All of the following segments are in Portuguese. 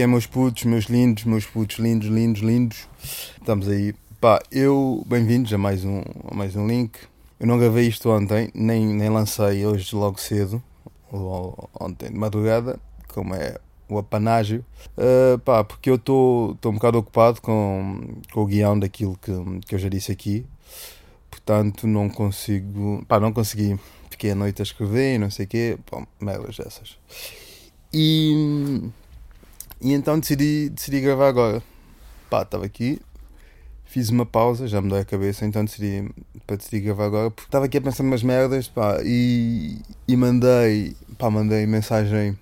que é, meus putos, meus lindos, meus putos lindos, lindos, lindos. Estamos aí. Pá, eu, bem-vindos a mais um, a mais um link. Eu não gravei isto ontem, nem, nem lancei hoje logo cedo, ou ontem de madrugada, como é o apanágio, uh, pá, porque eu estou um bocado ocupado com, com o guião daquilo que, que eu já disse aqui, portanto não consigo, pá, não consegui, fiquei a noite a escrever e não sei o quê, bom, merdas essas. E, e então decidi, decidi gravar agora. Pá, estava aqui, fiz uma pausa, já me dói a cabeça, então decidi, para decidir gravar agora, porque estava aqui a pensar umas merdas, pá, e, e mandei, pá, mandei mensagem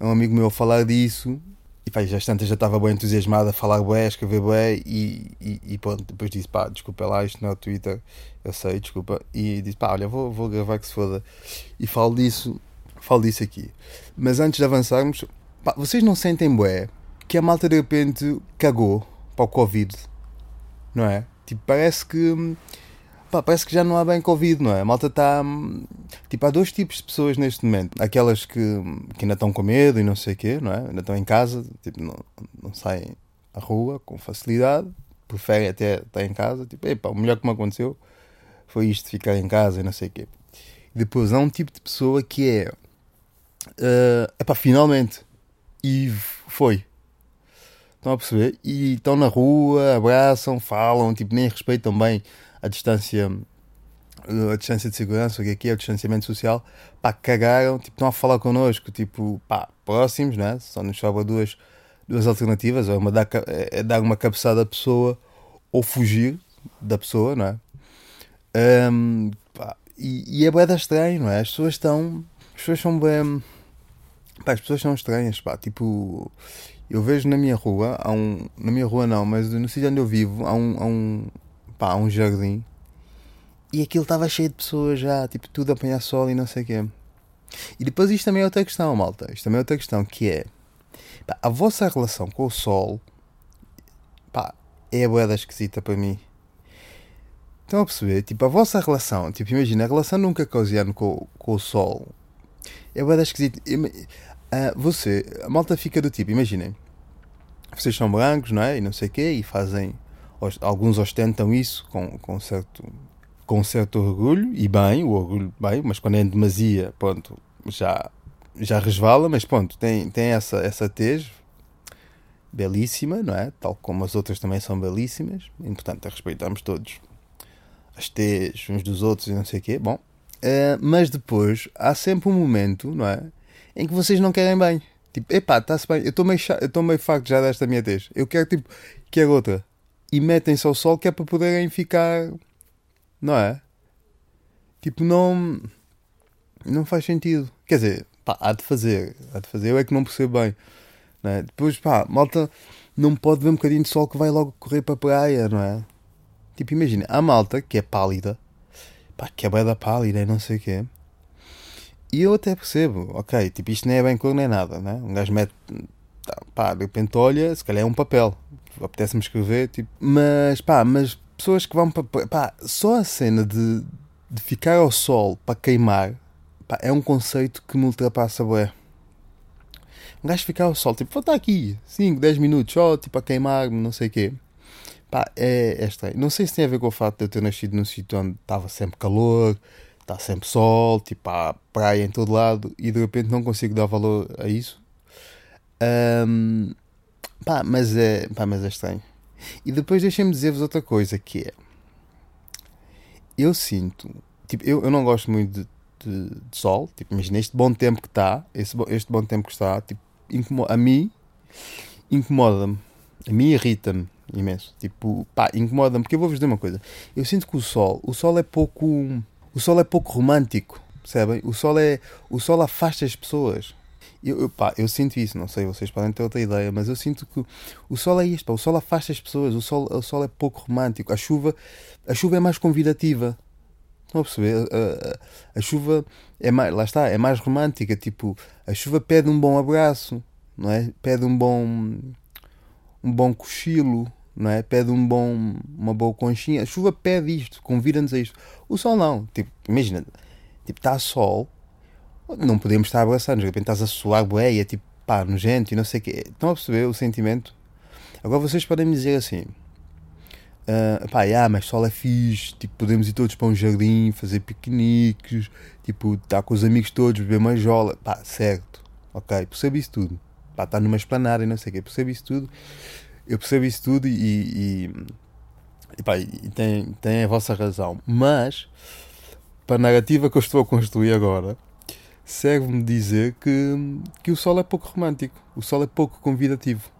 a um amigo meu a falar disso, e pá, já tantas já estava bem entusiasmado a falar bué, a escrever bué, e, e, e pronto, depois disse, pá, desculpa lá, isto não é o Twitter, eu sei, desculpa, e disse, pá, olha, vou, vou gravar que se foda, e falo disso, falo disso aqui. Mas antes de avançarmos, pá, vocês não sentem bué que a malta de repente cagou para o Covid? não é? Tipo, parece que. Pá, parece que já não há bem Covid, não é? A malta está. Tipo, há dois tipos de pessoas neste momento. Aquelas que, que ainda estão com medo e não sei o quê, não é? Ainda estão em casa, tipo, não, não saem à rua com facilidade, preferem até estar em casa. Tipo, epá, o melhor que me aconteceu foi isto, ficar em casa e não sei o quê. Depois há um tipo de pessoa que é. Uh, epá, finalmente. E foi. Estão a perceber? E estão na rua, abraçam, falam, tipo, nem respeitam bem a distância a distância de segurança, o que é que é, o distanciamento social, pá, cagaram, tipo, estão a falar connosco, tipo, pá, próximos, né? Só nos sobra duas, duas alternativas, é, uma dar, é dar uma cabeçada à pessoa ou fugir da pessoa, não é? Um, pá, e, e é bem estranho, não é? As pessoas estão, as pessoas são bem, pá, as pessoas são estranhas, pá, tipo, eu vejo na minha rua, há um, na minha rua não, mas no sítio onde eu vivo, há um, há um, pá, há um jardim e aquilo estava cheio de pessoas já, tipo, tudo a apanhar sol e não sei o quê. E depois isto também é outra questão, malta. Isto também é outra questão, que é pá, a vossa relação com o sol pá, é a boeda esquisita para mim. Estão a perceber? Tipo, a vossa relação, tipo, imagina, a relação nunca causiano com, com o sol é boeda esquisita. Uh, você, a malta fica do tipo, imaginem, vocês são brancos, não é? E não sei o quê, e fazem, alguns ostentam isso com, com, certo, com certo orgulho, e bem, o orgulho bem, mas quando é em demasia, pronto, já, já resvala, mas pronto, tem, tem essa, essa tez belíssima, não é? Tal como as outras também são belíssimas, e portanto respeitamos todos as tez uns dos outros e não sei o quê, bom. Uh, mas depois há sempre um momento, não é? em que vocês não querem bem. Tipo, epá, está-se bem, eu estou meio, eu meio facto já desta minha tez. Eu quero, tipo, quero outra. E metem-se ao sol que é para poderem ficar. Não é? Tipo, não. Não faz sentido. Quer dizer, pá, há de fazer. Há de fazer. Eu é que não percebo bem. Não é? Depois, pá, malta não pode ver um bocadinho de sol que vai logo correr para a praia, não é? Tipo, imagina, a malta que é pálida, pá, que é bem da pálida e não sei o quê e eu até percebo, ok, tipo, isto nem é bem cor nem nada, né? Um gajo mete, tá, pá, de repente olha, se calhar é um papel, apetece-me escrever, tipo, mas pá, mas pessoas que vão para, pá, só a cena de, de ficar ao sol para queimar, pá, é um conceito que me ultrapassa, bué. Um gajo ficar ao sol, tipo, vou estar aqui 5, 10 minutos, só, tipo, a queimar, não sei o quê. Pá, é, é estranho. Não sei se tem a ver com o facto de eu ter nascido num sítio onde estava sempre calor, está sempre sol, tipo, há praia em todo lado e de repente não consigo dar valor a isso. Um, pá, mas é, pá, mas é estranho. E depois deixem-me dizer-vos outra coisa que é. Eu sinto, tipo, eu, eu não gosto muito de, de, de sol, tipo, imagina este bom tempo que está, este, bom tempo que está, tipo, incomoda, a mim incomoda-me, a mim irrita-me imenso, tipo, pá, incomoda-me, porque eu vou-vos dizer uma coisa, eu sinto que o sol, o sol é pouco o sol é pouco romântico, percebem? O sol é. O sol afasta as pessoas. Eu, eu, pá, eu sinto isso, não sei, vocês podem ter outra ideia, mas eu sinto que o sol é isto, pá, o sol afasta as pessoas, o sol, o sol é pouco romântico, a chuva, a chuva é mais convidativa. Estão a perceber? A, a, a, chuva é mais, lá está, é mais romântica, tipo, a chuva pede um bom abraço, não é? Pede um bom um bom cochilo, não é? Pede um bom, uma boa conchinha. A chuva pede isto, convida-nos a isto. O sol não. Tipo, imagina, tipo, está sol, não podemos estar abraçando. De repente estás a suar e é tipo, pá, nojento e não sei o quê. Estão a perceber o sentimento? Agora vocês podem me dizer assim, uh, pá, yeah, mas sol é fixe, tipo, podemos ir todos para um jardim, fazer piqueniques, tipo, estar com os amigos todos, beber uma jola, pá, certo, ok, percebo isso tudo, pá, estar numa esplanada e não sei o quê, percebo isso tudo, eu percebo isso tudo e, e, e, pá, e tem, tem a vossa razão, mas, para a narrativa que eu estou a construir agora, serve-me dizer que, que o sol é pouco romântico, o sol é pouco convidativo.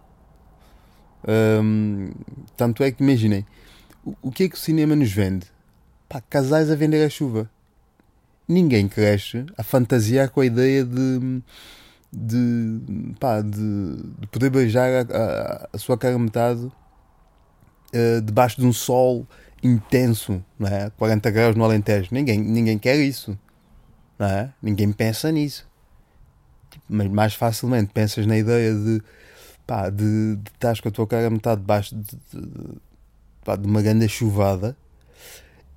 Um, tanto é que imaginem, o, o, que é que o cinema nos vende? Pá, casais a vender a chuva. Ninguém cresce a fantasiar com a ideia de, de, pá, de, de poder beijar a, a, a, sua cara metade uh, debaixo de um sol intenso, não é? 40 graus no Alentejo. Ninguém, ninguém quer isso. Não é? Ninguém pensa nisso. Mas mais facilmente pensas na ideia de pá, de, de com a tua cara metade debaixo de, de, pá, de uma grande chuvada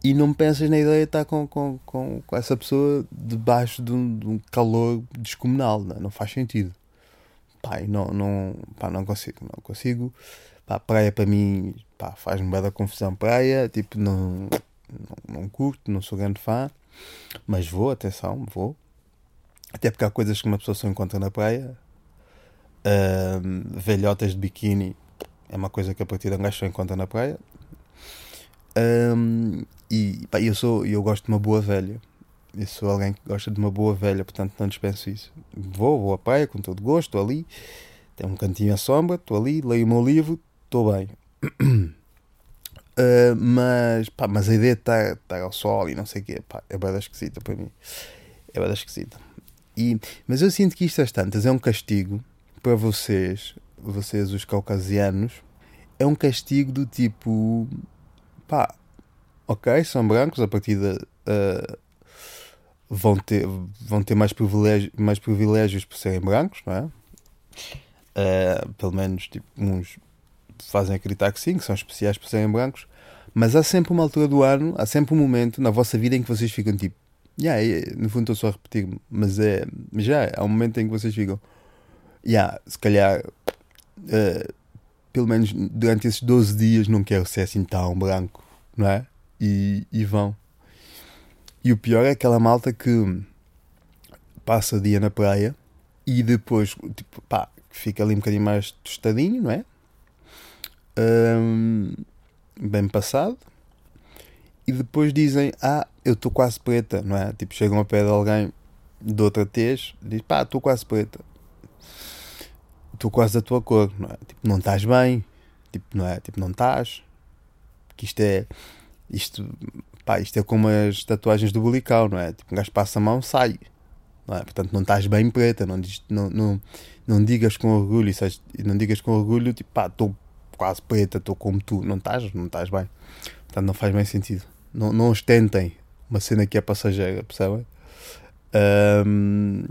e não pensas na ideia de estar com, com, com, com essa pessoa debaixo de um, de um calor descomunal, não, é? não faz sentido. Pá, não, não, pá, não consigo, não consigo. Pá, praia para mim pá, faz-me bem da confusão. Praia, tipo, não, não, não curto, não sou grande fã, mas vou, atenção, vou. Até porque há coisas que uma pessoa só encontra na praia, Uh, velhotas de biquíni é uma coisa que a partir de um gajo só encontra na praia. Um, e pá, eu sou eu gosto de uma boa velha. Eu sou alguém que gosta de uma boa velha, portanto não dispenso isso. Vou, vou à praia com todo gosto, estou ali, tem um cantinho à sombra, estou ali, leio o meu livro, estou bem. Uh, mas, pá, mas a ideia de estar, estar ao sol e não sei o quê, pá, é bem esquisita para mim. É bem esquisita. E, mas eu sinto que isto às tantas é um castigo para vocês, vocês os caucasianos, é um castigo do tipo pá, ok, são brancos, a partir de uh, vão ter, vão ter mais, privilégios, mais privilégios por serem brancos, não é? Uh, pelo menos tipo, uns fazem acreditar que sim, que são especiais por serem brancos, mas há sempre uma altura do ano, há sempre um momento na vossa vida em que vocês ficam tipo, yeah, no fundo estou só a repetir, mas é já há um momento em que vocês ficam yeah, se calhar, uh, pelo menos durante esses 12 dias, não quero ser assim tão branco, não é? E, e vão. E o pior é aquela malta que passa o dia na praia e depois, tipo, pá, fica ali um bocadinho mais tostadinho, não é? Um, bem passado. E depois dizem, ah, eu estou quase preta, não é? Tipo, chegam a pé de alguém de outra tez, diz, pá, estou quase preta estou quase da tua cor, não é? Tipo, não estás bem, tipo, não é? Tipo, não estás. Que isto é. Isto, pá, isto é como as tatuagens do bulical, não é? Tipo, um gajo passa a mão, sai. Não é? Portanto, não estás bem preta, não, não, não, não digas com orgulho, sabes? não digas com orgulho, tipo, pá, estou quase preta, estou como tu, não estás, não estás bem. Portanto, não faz bem sentido. Não, não ostentem uma cena que é passageira, percebem? Um,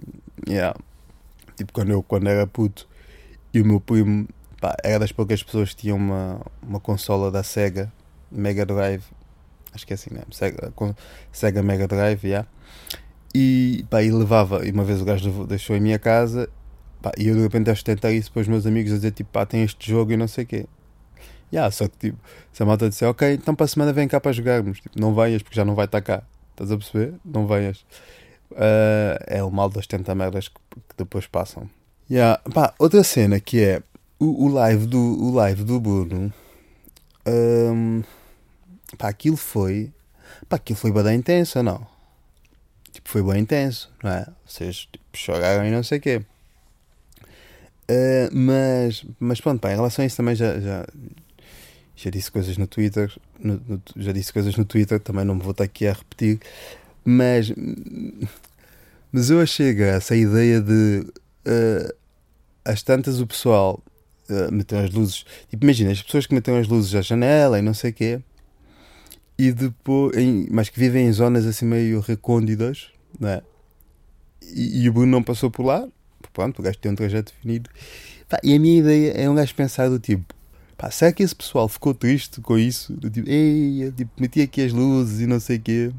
yeah. Tipo, quando eu quando era puto e o meu primo pá, era das poucas pessoas que tinham uma, uma consola da Sega Mega Drive. Acho que é assim, né? Sega, Sega Mega Drive, yeah. E, e levava, e uma vez o gajo deixou em minha casa, pá, e eu de repente a sustentar isso para os meus amigos a dizer tipo, pá, tem este jogo e não sei o quê. Yeah, só que tipo, se a malta disser, ok, então para a semana vem cá para jogarmos, tipo, não venhas porque já não vai estar cá, estás a perceber? Não venhas. Uh, é o mal das 70 merdas que, que depois passam. Yeah. Pá, outra cena que é o, o, live, do, o live do Bruno. Um, pá, aquilo foi. Pá, aquilo foi bem intenso, não? Tipo, foi bem intenso, não é? Vocês tipo, choraram e não sei o quê. Uh, mas, mas pronto, pá, em relação a isso também já, já, já disse coisas no Twitter. No, no, já disse coisas no Twitter, também não me vou estar aqui a repetir. Mas, mas eu achei graça a ideia de. Uh, às tantas o pessoal uh, meteu as luzes. Tipo, imagina, as pessoas que metem as luzes à janela e não sei o quê, e depois, em, mas que vivem em zonas assim meio recônditas, né? E, e o Bruno não passou por lá, pronto, o gajo tem um trajeto definido. Pá, e a minha ideia é um gajo pensar do tipo, pá, será que esse pessoal ficou triste com isso? Do tipo, ei, tipo, meti aqui as luzes e não sei o quê.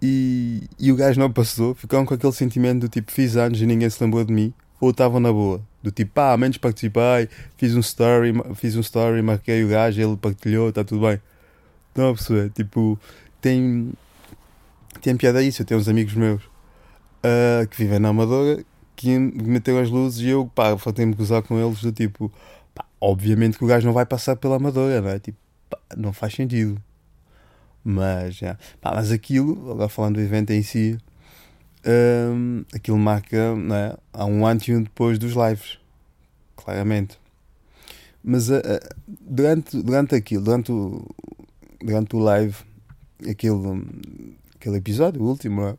E, e o gajo não passou, ficaram com aquele sentimento do tipo, fiz anos e ninguém se lembrou de mim. Ou estavam na boa? Do tipo, pá, ah, menos participei, fiz um story, fiz um story, marquei o gajo, ele partilhou, está tudo bem. Não a perceber? Tipo, tem, tem piada isso. Eu tenho uns amigos meus uh, que vivem na Amadora que meteram as luzes e eu, pá, faltei-me gozar com eles do tipo, pá, obviamente que o gajo não vai passar pela Amadora, não é? Tipo, pá, não faz sentido. Mas, já. Pá, mas aquilo, agora falando do evento em si, um, aquilo marca, não é? Há um antes e um depois dos lives, claramente. Mas uh, durante, durante aquilo, durante o, durante o live, aquele, aquele episódio, o último, é?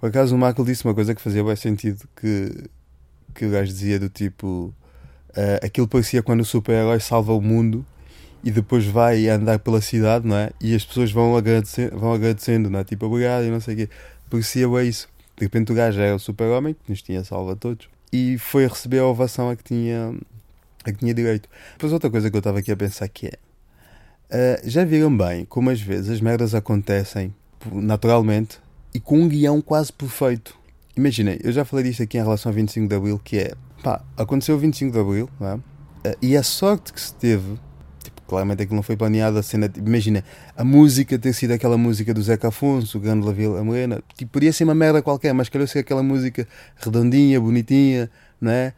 por acaso o Michael disse uma coisa que fazia bem sentido, que, que o gajo dizia do tipo, uh, aquilo parecia quando o super-herói salva o mundo e depois vai andar pela cidade, não é? E as pessoas vão, agradecer, vão agradecendo, não é? Tipo, obrigado e não sei o quê. Parecia bem isso. De repente o gajo era o super-homem, que nos tinha salvo a todos, e foi receber a ovação a que tinha, a que tinha direito. Depois outra coisa que eu estava aqui a pensar que é, uh, já viram bem como às vezes as merdas acontecem naturalmente e com um guião quase perfeito. Imaginem, eu já falei disto aqui em relação ao 25 de Abril, que é, pá, aconteceu o 25 de Abril, não é? Uh, e a sorte que se teve claramente aquilo não foi planeado. A cena, imagina, a música ter sido aquela música do Zeca Afonso, o Grande La Vila Morena, tipo, podia ser uma merda qualquer, mas calhou ser aquela música redondinha, bonitinha, não é?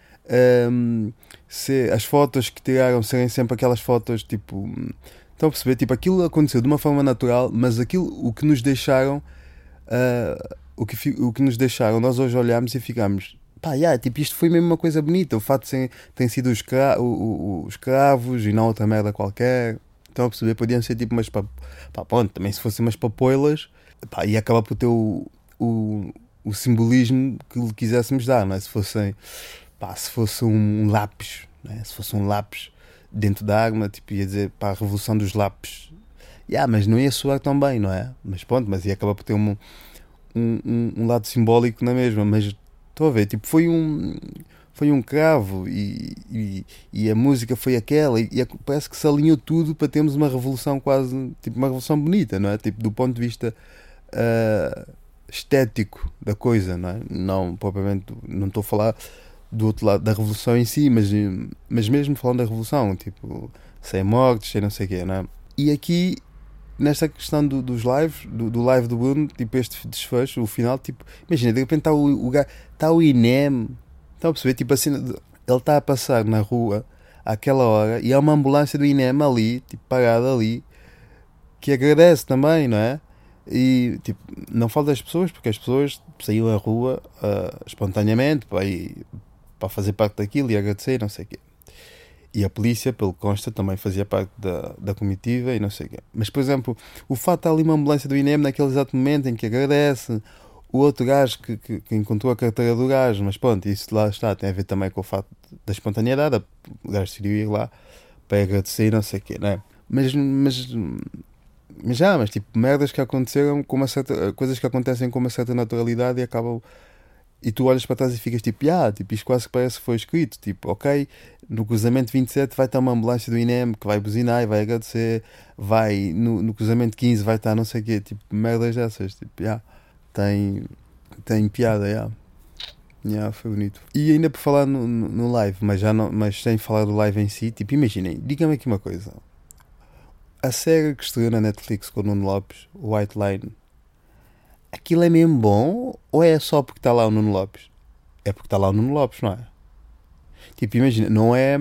Um, se, as fotos que tiraram serem sempre aquelas fotos tipo. Estão a perceber? Tipo, aquilo aconteceu de uma forma natural, mas aquilo, o que nos deixaram. Uh, o, que, o que nos deixaram, nós hoje olhamos e ficamos pá, yeah, tipo, isto foi mesmo uma coisa bonita. O fato de ter, sido os, escra os escravos e não outra merda qualquer. Estão a perceber? Podiam ser tipo umas. Pá, pronto, também se fossem umas papoilas, pá, ia acabar por ter o, o, o simbolismo que lhe quiséssemos dar, não é? Se fossem. Pá, se fosse um lápis, é? se fosse um lápis dentro da arma, tipo, ia dizer para a revolução dos lápis. Yeah, mas não ia soar tão bem, não é? Mas pronto, mas ia acabar por ter um, um, um, lado simbólico na mesma. Mas Estou a ver, tipo, foi um foi um cravo e, e, e, a música foi aquela e, e, parece que se alinhou tudo para termos uma revolução quase, tipo uma revolução bonita, não é? Tipo, do ponto de vista uh, estético da coisa, não é? Não, propriamente, não estou a falar do outro lado da revolução em si, mas, mas mesmo falando da revolução, tipo, sem mortes, sem não sei o quê, não é? E aqui nesta questão do, dos lives, do, do, live do Bruno, tipo este desfecho, o final, tipo, imagina, de repente está o, o, está o INEM, estão a perceber? Tipo assim, ele está a passar na rua àquela hora e há uma ambulância do INEM ali, tipo, parada ali, que agradece também, não é? E tipo, não falo das pessoas, porque as pessoas saíram à rua uh, espontaneamente para, ir, para fazer parte daquilo e agradecer, não sei o quê. E a polícia, pelo consta, também fazia parte da, da comitiva e não sei o quê. Mas, por exemplo, o fato de ali uma ambulância do INEM naquele exato momento em que agradece, o outro gajo que, que, que, encontrou a carteira do gajo, mas pronto, isso lá está, tem a ver também com o fato da espontaneidade, o gajo decidiu ir lá para agradecer e não sei o quê, não é? Mas, mas, mas já, mas tipo, merdas que aconteceram com uma certa, coisas que acontecem com uma certa naturalidade e acabam e tu olhas para trás e ficas tipo, ah, tipo, isto quase que parece que foi escrito. Tipo, ok, no cruzamento 27 vai estar uma ambulância do INEM que vai buzinar e vai agradecer. Vai, no, no cruzamento 15 vai estar não sei o quê. Tipo, merdas dessas. Tipo, yeah, tem, tem piada, yeah. Yeah, foi bonito. E ainda por falar no, no, no, live, mas, já não, mas sem falar do live em si, tipo, imaginem, digam-me aqui uma coisa. A série que estreou na Netflix com o Nuno Lopes, White Line, aquilo é mesmo bom ou é só porque está lá o Nuno Lopes? É porque está lá o Nuno Lopes, não é? Tipo, imagina, não é.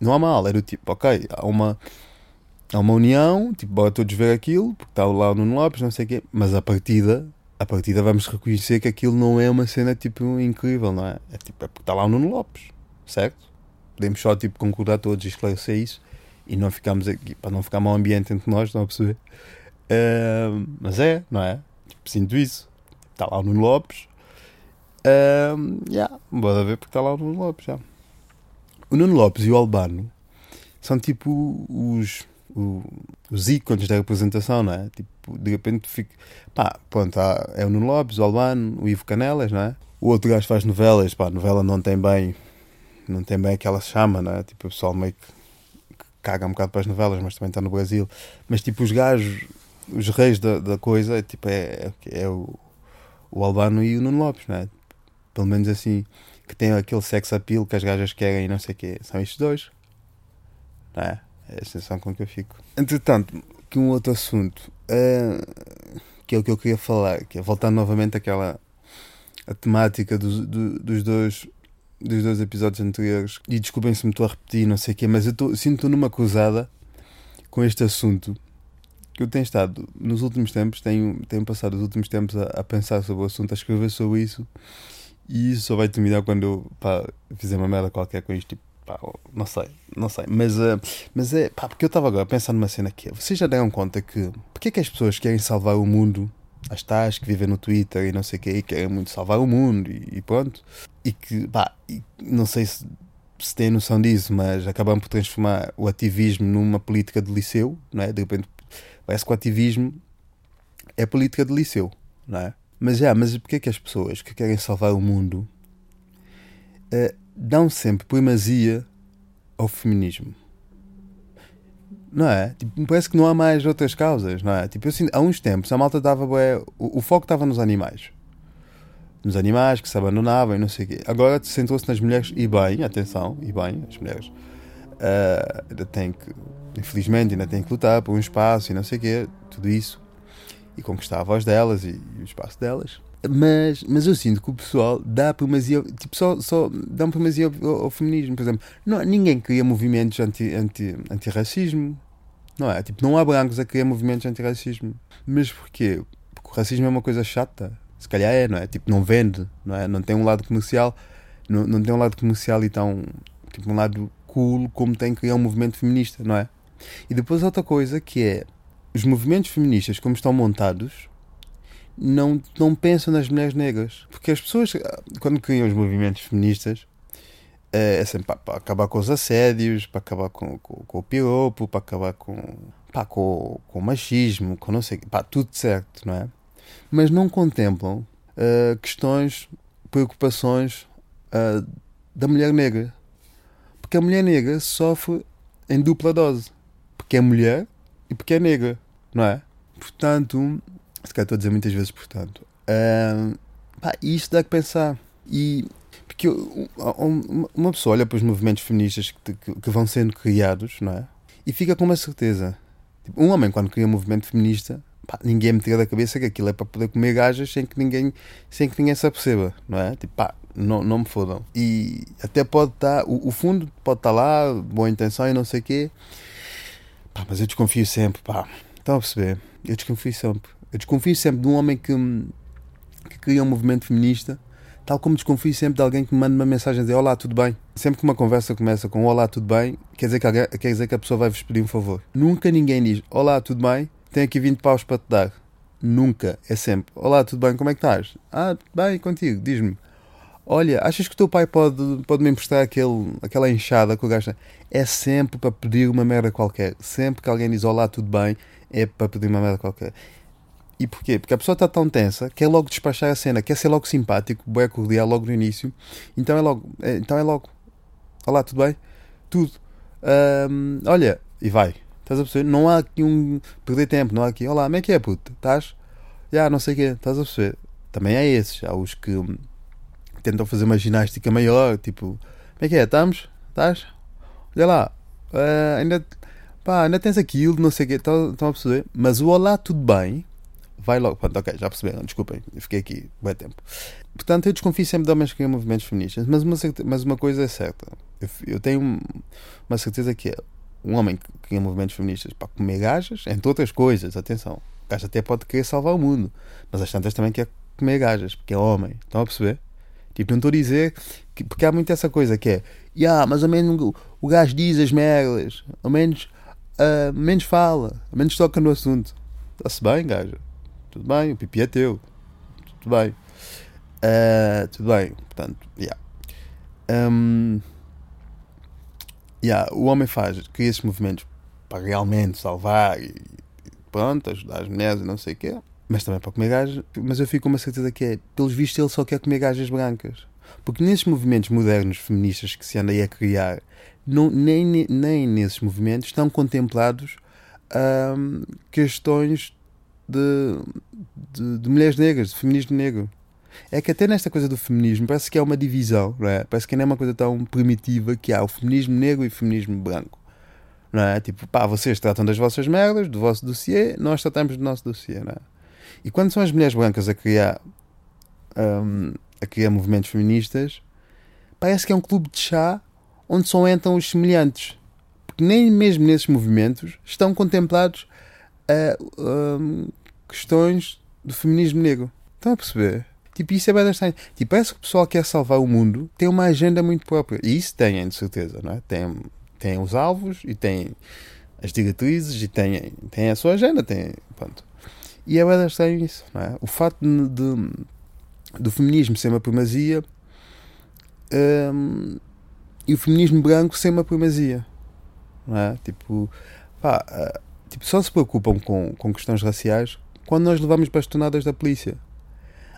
Não há mal, é do tipo, ok, há uma. Há uma união, tipo, bora todos ver aquilo, porque está lá o Nuno Lopes, não sei o quê, mas a partida, a partida vamos reconhecer que aquilo não é uma cena tipo incrível, não é? É tipo, é porque está lá o Nuno Lopes, certo? Podemos só tipo concordar todos e esclarecer isso e não ficamos aqui, para não ficar mau ambiente entre nós, estão a perceber? Uh, mas é, não é? Sinto isso. Está lá o Nuno Lopes. Um, yeah, bora ver porque está lá o Nuno Lopes. Yeah. O Nuno Lopes e o Albano são tipo os, os, os ícones da representação, não é? Tipo, de repente fica. Pá, pronto, há, é o Nuno Lopes, o Albano, o Ivo Canelas, não é? O outro gajo faz novelas, pá, a novela não tem bem. Não tem bem aquela chama, não é? Tipo, o pessoal meio que caga um bocado para as novelas, mas também está no Brasil. Mas tipo, os gajos os reis da, da coisa tipo, é, é, é o, o Albano e o Nuno Lopes, não é? Pelo menos assim. que tem aquele sex appeal que as gajas querem e não sei o quê. São estes dois. Não é? É a sensação com que eu fico. Entretanto, que um outro assunto uh, que é o que eu queria falar, que é voltar novamente àquela a temática dos, do, dos dois dos dois episódios anteriores e desculpem se me estou a repetir, não sei o quê, mas eu sinto numa cruzada com este assunto que eu tenho estado nos últimos tempos, tenho, tenho passado os últimos tempos a, a pensar sobre o assunto, a escrever sobre isso e isso só vai terminar quando eu pá, fizer uma merda qualquer com isto, tipo, pá, não sei, não sei, mas, uh, mas é, pá, porque eu estava agora pensando numa cena que é, vocês já deram conta que, porque é que as pessoas querem salvar o mundo as tais que vivem no Twitter e não sei o que, e querem muito salvar o mundo e, e pronto. E que, pá, e não sei se, se têm noção disso, mas acabam por transformar o ativismo numa política de liceu, não é? De repente parece que o ativismo é política de liceu, não é? Mas já, mas porquê que as pessoas que querem salvar o mundo uh, dão sempre primazia ao feminismo? Não é? Tipo, parece que não há mais outras causas, não é? Tipo, assim, há uns tempos a malta dava. Ué, o, o foco estava nos animais. Nos animais que se abandonavam e não sei o quê. Agora centrou-se nas mulheres e bem, atenção, e bem, as mulheres uh, ainda têm que, infelizmente, ainda têm que lutar por um espaço e não sei o quê, tudo isso. E conquistar a voz delas e, e o espaço delas. Mas, mas eu sinto que o pessoal dá primazia, tipo, só, só dá primazia ao, ao, feminismo, por exemplo. Não, ninguém cria movimentos anti, anti, anti-racismo, não é? Tipo, não há brancos a criar movimentos anti-racismo. Mas porquê? Porque o racismo é uma coisa chata. Se calhar é, não é? Tipo, não vende, não é? Não tem um lado comercial, não, não tem um lado comercial e tão, tipo, um lado cool como tem criar um movimento feminista, não é? E depois outra coisa que é, os movimentos feministas como estão montados, não, não pensam nas mulheres negras. Porque as pessoas, quando criam os movimentos feministas, é, é sempre para, acabar com os assédios, para acabar com, com, com o piropo, para acabar com, com, com o machismo, com não sei pá, tudo certo, não é? Mas não contemplam uh, questões, preocupações uh, da mulher negra. Porque a mulher negra sofre em dupla dose. Porque é mulher e porque é negra, não é? Portanto, se calhar estou a dizer muitas vezes, portanto. Uh, pá, isto dá que pensar. E porque uma pessoa olha para os movimentos feministas que, que, vão sendo criados, não é? E fica com uma certeza. Tipo, um homem, quando cria um movimento feminista, pá, ninguém me tira da cabeça que aquilo é para poder comer gajas sem que ninguém, sem que ninguém se aperceba, não é? Tipo, pá, não, não me fodam. E até pode estar, o, o fundo pode estar lá, boa intenção e não sei o quê, pá, mas eu desconfio sempre, pá. Estão a perceber? Eu desconfio sempre. Eu desconfio sempre de um homem que, que cria um movimento feminista, tal como desconfio sempre de alguém que me manda uma mensagem de Olá, tudo bem? Sempre que uma conversa começa com Olá, tudo bem, quer dizer que, alguém, quer dizer que a pessoa vai vos pedir um favor. Nunca ninguém diz Olá, tudo bem? Tenho aqui 20 paus para te dar. Nunca. É sempre Olá, tudo bem? Como é que estás? Ah, bem, contigo. Diz-me. Olha, achas que o teu pai pode, pode me emprestar aquele, aquela enxada que o gajo É sempre para pedir uma merda qualquer. Sempre que alguém diz Olá, tudo bem, é para pedir uma merda qualquer. E porquê? Porque a pessoa está tão tensa, quer logo despachar a cena, quer ser logo simpático, boé cordial logo no início. Então é logo, é, então é logo. Olá, tudo bem? Tudo. Um, olha, e vai. Estás a perceber? Não há aqui um. perder tempo, não há aqui. Olá, como é que é, puto? Estás? Já, não sei o quê. Estás a perceber? Também há esses. Há os que tentam fazer uma ginástica maior, tipo, como é que é? Estamos? Estás? Olha lá. Uh, ainda. Pá, ainda tens aquilo, não sei o quê. Estão a perceber? Mas o olá, tudo bem vai logo. Pronto, ok, já perceberam, desculpem, fiquei aqui bem tempo. Portanto, eu desconfio sempre de homens que criam movimentos feministas, mas uma, mas uma coisa é certa, eu, eu tenho uma certeza que é um homem que cria movimentos feministas para comer gajas, entre outras coisas, atenção, o gajo até pode querer salvar o mundo, mas as tantas também quer comer gajas, porque é homem, estão a perceber? Tipo, não estou a dizer que, porque há muito essa coisa que é, yeah, mas ao menos o, gajo diz as merdas, ao menos, uh, menos fala, ao menos toca no assunto. Está-se bem, gajo tudo bem, o pipi é teu, tudo bem. Uh, tudo bem, portanto, yeah. Um, yeah, o homem faz, cria esses movimentos para realmente salvar e pronto, ajudar as mulheres e não sei o quê, mas também para comer gajas. Mas eu fico com uma certeza que é, pelos vistos, ele só quer comer gajas brancas. Porque nesses movimentos modernos feministas que se anda aí a criar, não, nem, nem nesses movimentos estão contemplados um, questões de, de, de, mulheres negras, de feminismo negro. é que até nesta coisa do feminismo parece que é uma divisão, não é? Parece que não é uma coisa tão primitiva que há o feminismo negro e o feminismo branco. Não é? Tipo, pá, vocês tratam das vossas merdas, do vosso dossiê, nós tratamos do nosso dossiê, não é? E quando são as mulheres brancas a criar, um, a criar movimentos feministas, parece que é um clube de chá onde só entram os semelhantes. Porque nem mesmo nesses movimentos estão contemplados uh, um, questões do feminismo negro. Estão a perceber? Tipo, isso é bem. Tipo, parece que o pessoal que quer salvar o mundo tem uma agenda muito própria. E isso têm, de certeza, não é? Tem, tem os alvos e tem as diretrizes e tem, tem a sua agenda. Tem, pronto. E é bem estranho isso, não é? O facto de, de do feminismo ser uma primazia um, e o feminismo branco ser uma primazia, não é? Tipo, pá, uh, tipo, só se preocupam com, com questões raciais quando nós levamos bastonadas da polícia.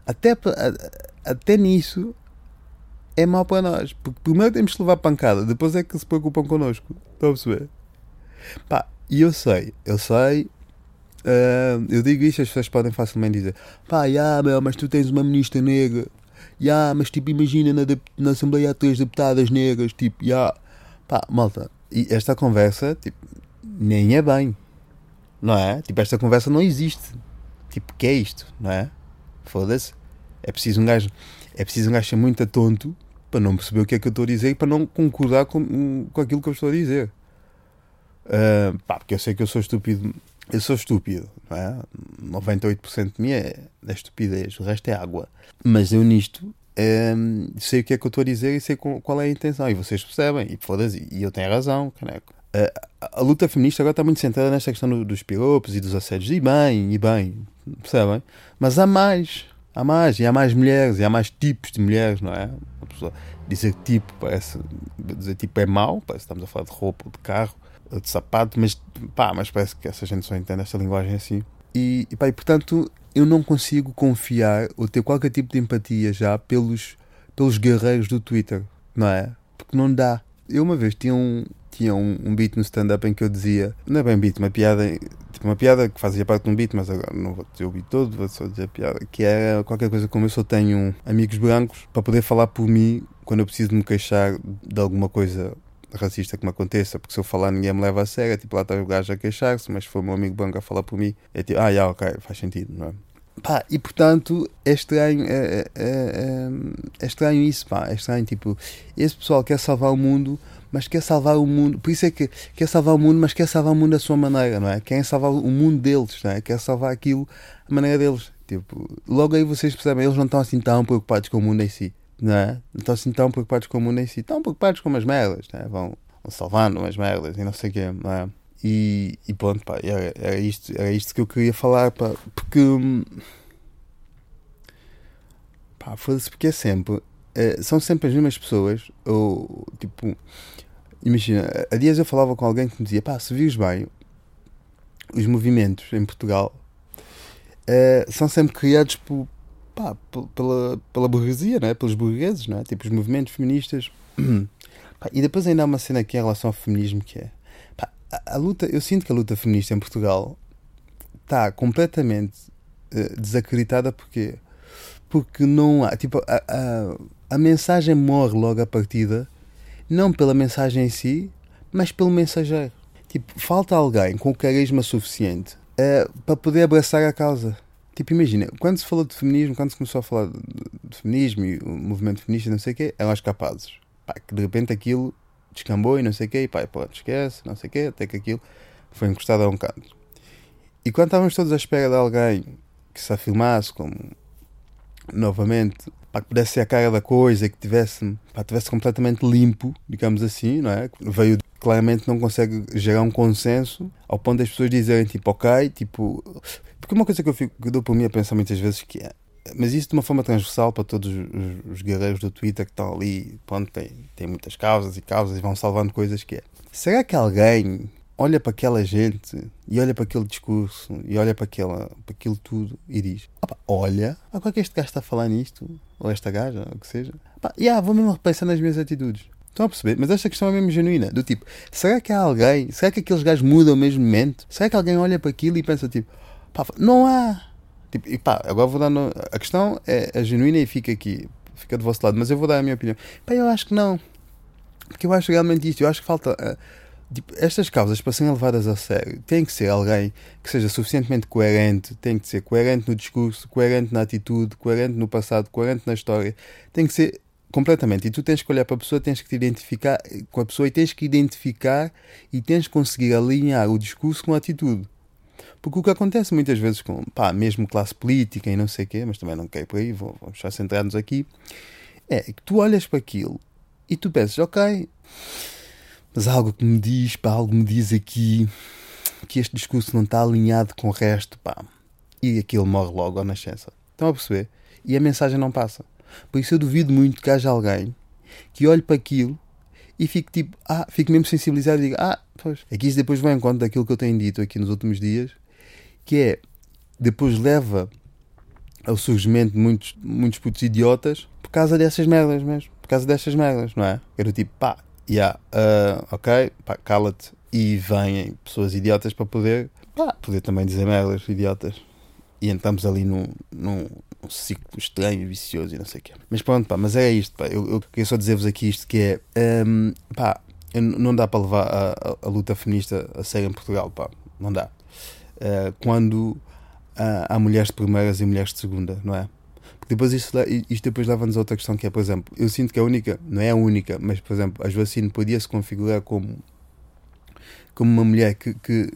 Até, até nisso é mau para nós. Porque primeiro temos que levar pancada, depois é que se preocupam connosco. Estão a perceber? Pá, e eu sei, eu sei. Uh, eu digo isto, as pessoas podem facilmente dizer: pá, yeah, meu, mas tu tens uma ministra negra. Yeah, mas tipo, imagina na, na Assembleia há três deputadas negras. Tipo, yeah. pá, malta. E esta conversa, tipo, nem é bem. Não é? Tipo, esta conversa não existe. Tipo, que é isto? Não é? Foda-se. É preciso um gajo. É preciso um gajo ser muito tonto para não perceber o que é que eu estou a dizer e para não concordar com, com aquilo que eu estou a dizer. Uh, pá, porque eu sei que eu sou estúpido. Eu sou estúpido, não é? 98% de mim é, é estupidez, o resto é água. Mas eu nisto um, sei o que é que eu estou a dizer e sei qual é a intenção. E vocês percebem, e foda-se, e eu tenho razão, caneco. A, a luta feminista agora está muito centrada nesta questão do, dos piropos e dos assédios. E bem, e bem, percebem? Mas há mais, há mais, e há mais mulheres, e há mais tipos de mulheres, não é? A pessoa dizer tipo parece, dizer tipo é mau, parece que estamos a falar de roupa, de carro, de sapato, mas pá, mas parece que essa gente só entende esta linguagem assim. E, e, pá, e portanto eu não consigo confiar ou ter qualquer tipo de empatia já pelos, pelos guerreiros do Twitter, não é? Porque não dá. Eu uma vez tinha um, tinha um, um beat no stand-up em que eu dizia, não é bem beat, uma piada, tipo uma piada que fazia parte de um beat, mas agora não vou dizer o beat todo, vou só dizer a piada, que era qualquer coisa como eu só tenho amigos brancos para poder falar por mim quando eu preciso me queixar de alguma coisa racista que me aconteça, porque se eu falar ninguém me leva a sério, tipo lá está o gajo a queixar-se, mas se for meu amigo branco a falar por mim, é tipo, ah, yeah, ok, faz sentido, não é? Pá, e portanto é estranho, é, é, é, é estranho isso, pá, é estranho, tipo, esse pessoal quer salvar o mundo, mas quer salvar o mundo, por isso é que quer salvar o mundo, mas quer salvar o mundo da sua maneira, não é? Querem salvar o mundo deles, não é? Quer salvar aquilo a maneira deles. Tipo, logo aí vocês percebem, eles não estão assim tão preocupados com o mundo em si, não é? Não estão assim tão preocupados com o mundo em si, estão preocupados com as merdas, não é? Vão, vão salvando umas merdas e não sei o quê, não é? E, e pronto, pá, era, era, isto, era isto que eu queria falar, pá, porque. Pá, foda-se, porque é sempre. É, são sempre as mesmas pessoas, ou tipo. Imagina, há dias eu falava com alguém que me dizia: pá, se vires bem, os movimentos em Portugal é, são sempre criados por, pá, pela, pela burguesia, não é? pelos burgueses, não é? tipo os movimentos feministas. Pá, e depois ainda há uma cena aqui em relação ao feminismo que é a, luta, eu sinto que a luta feminista em Portugal está completamente uh, desacreditada porque porque não há tipo a, a, a mensagem morre logo à partida não pela mensagem em si mas pelo mensageiro tipo falta alguém com carisma suficiente uh, para poder abraçar a causa tipo imagina quando se falou de feminismo quando se começou a falar de, feminismo e o movimento feminista não sei o quê eram os capazes Pá, que de repente aquilo descambou e não sei o quê, e pá, pronto, esquece, não sei o quê, até que aquilo foi encostado a um canto. E quando estávamos todos à espera de alguém que se afirmasse como novamente para que pudesse ser a cara da coisa, que tivesse, pá, tivesse completamente limpo, digamos assim, não é? Veio claramente não consegue gerar um consenso ao ponto das pessoas dizerem tipo, ok, tipo. Porque uma coisa que eu, fico, que eu dou por mim a pensar muitas vezes que é mas isso de uma forma transversal para todos os, os guerreiros do Twitter que estão ali, pronto, tem, tem muitas causas e causas e vão salvando coisas que é. Será que alguém olha para aquela gente e olha para aquele discurso e olha para, aquela, para aquilo tudo e diz: Olha, qual é que este gajo está a falar nisto? Ou esta gaja, ou o que seja. Opa, yeah, vou mesmo repensar nas minhas atitudes. Estão a perceber? Mas esta questão é mesmo genuína. Do tipo, será que há alguém? Será que aqueles gajos mudam mesmo momento? Será que alguém olha para aquilo e pensa tipo, pá, não há Tipo, e pá, agora vou dar. No... A questão é, é genuína e fica aqui, fica do vosso lado, mas eu vou dar a minha opinião. Pá, eu acho que não. Porque eu acho realmente isto, eu acho que falta. Uh, tipo, estas causas para serem levadas a sério, tem que ser alguém que seja suficientemente coerente, tem que ser coerente no discurso, coerente na atitude, coerente no passado, coerente na história. Tem que ser completamente. E tu tens que olhar para a pessoa, tens que te identificar com a pessoa e tens que identificar e tens que conseguir alinhar o discurso com a atitude. Porque o que acontece muitas vezes com, pá, mesmo classe política e não sei o quê, mas também não quero por aí, vou, vamos só centrar-nos aqui, é que tu olhas para aquilo e tu pensas, ok, mas algo que me diz, pá, algo me diz aqui que este discurso não está alinhado com o resto, pá, e aquilo morre logo à nascença. Estão a perceber? E a mensagem não passa. Por isso eu duvido muito que haja alguém que olhe para aquilo e fique tipo, ah, fique mesmo sensibilizado e diga, ah, pois. É que isso depois vai em conta daquilo que eu tenho dito aqui nos últimos dias, que é, depois leva ao surgimento de muitos, muitos putos idiotas por causa dessas merdas mesmo. Por causa destas merdas, não é? Era tipo, pá, yeah, uh, ok, pá, cala-te. E vêm pessoas idiotas para poder, pá, poder também dizer merdas idiotas. E entramos ali num, num, num ciclo estranho, vicioso e não sei o quê. Mas pronto, pá, mas é isto, pá. Eu, eu queria só dizer-vos aqui isto que é, um, pá, não dá para levar a, a, a, luta feminista a sério em Portugal, pá. Não dá. Uh, quando uh, há mulheres de primeiras e mulheres de segunda, não é? Depois isto, isto depois leva-nos a outra questão que é, por exemplo, eu sinto que a única, não é a única, mas por exemplo, a Joacine podia se configurar como, como uma mulher que, que,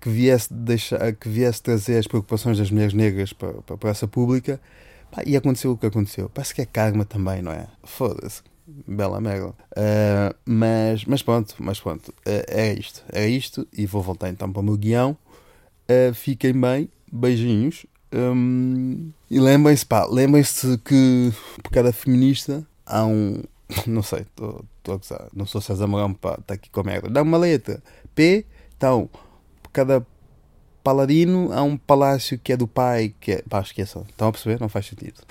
que, viesse deixar, que viesse trazer as preocupações das mulheres negras para, para a praça pública pá, e aconteceu o que aconteceu. Parece que é karma também, não é? Foda-se. Bela merda. Uh, mas, mas pronto, mas pronto, uh, é isto. É isto e vou voltar então para o meu guião. Uh, fiquem bem, beijinhos um, e lembrem-se, pá, lembrem-se que por cada feminista há um. Não sei, estou a gozar, não sou César Mourão, pá, está aqui com a merda. Dá uma letra. P, então, por cada paladino há um palácio que é do pai, que é. pá, esqueçam. Estão a perceber? Não faz sentido.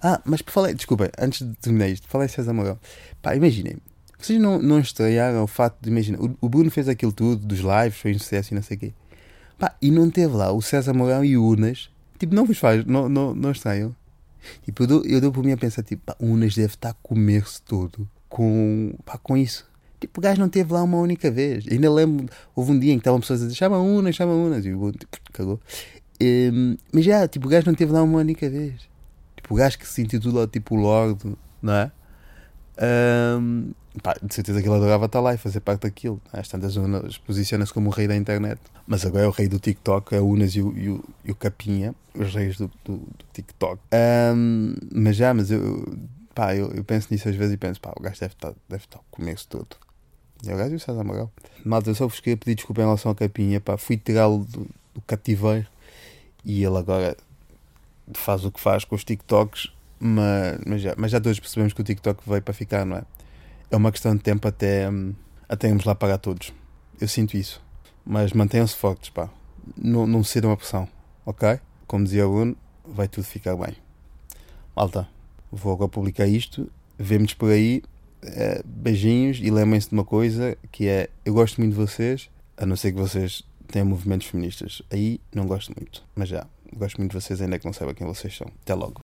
Ah, mas falei, desculpem, antes de terminar isto, falei César Mourão. Pá, imaginem, vocês não, não estranharam o facto de, imagina, o, o Bruno fez aquilo tudo, dos lives, foi um sucesso e não sei o quê. Pá, e não teve lá o César Mourão e o Unas Tipo, não vos faz, não, não, não estranham. Tipo, eu dou, eu dou por mim a pensar, tipo, pá, o Unas deve estar a comer-se todo com, pá, com isso. Tipo, o gajo não teve lá uma única vez. Ainda lembro, houve um dia em que estavam pessoas a dizer, chama Unas, chama Unas. E o tipo, cagou. Um, mas já, tipo, o gajo não teve lá uma única vez. Tipo, o gajo que se intitula, tipo, Lord, não é? Um, pá, de certeza que ele adorava estar lá e fazer parte daquilo. Às tantas Unas posiciona-se como o rei da internet. Mas agora é o rei do TikTok, é o Unas e o, e o, e o Capinha, os reis do, do, do TikTok. Um, mas já, mas eu, pá, eu, eu, penso nisso às vezes e penso, pá, o gajo deve estar, deve estar com isso todo. E o gajo e o César Magal. Malta, eu só vos queria pedir desculpa em relação ao Capinha, pá, fui tirá-lo do, do cativeiro e ele agora faz o que faz com os TikToks, mas, mas, já, mas já todos percebemos que o TikTok veio para ficar, não é? é uma questão de tempo até, até irmos lá pagar todos. Eu sinto isso. Mas mantenham-se fortes, pá. Não, não cedam a pressão, ok? Como dizia o Bruno, vai tudo ficar bem. Malta, vou agora publicar isto. Vemo-nos por aí. É, beijinhos e lembrem-se de uma coisa que é eu gosto muito de vocês, a não ser que vocês tenham movimentos feministas. Aí não gosto muito, mas já, gosto muito de vocês ainda que não saiba quem vocês são. Até logo.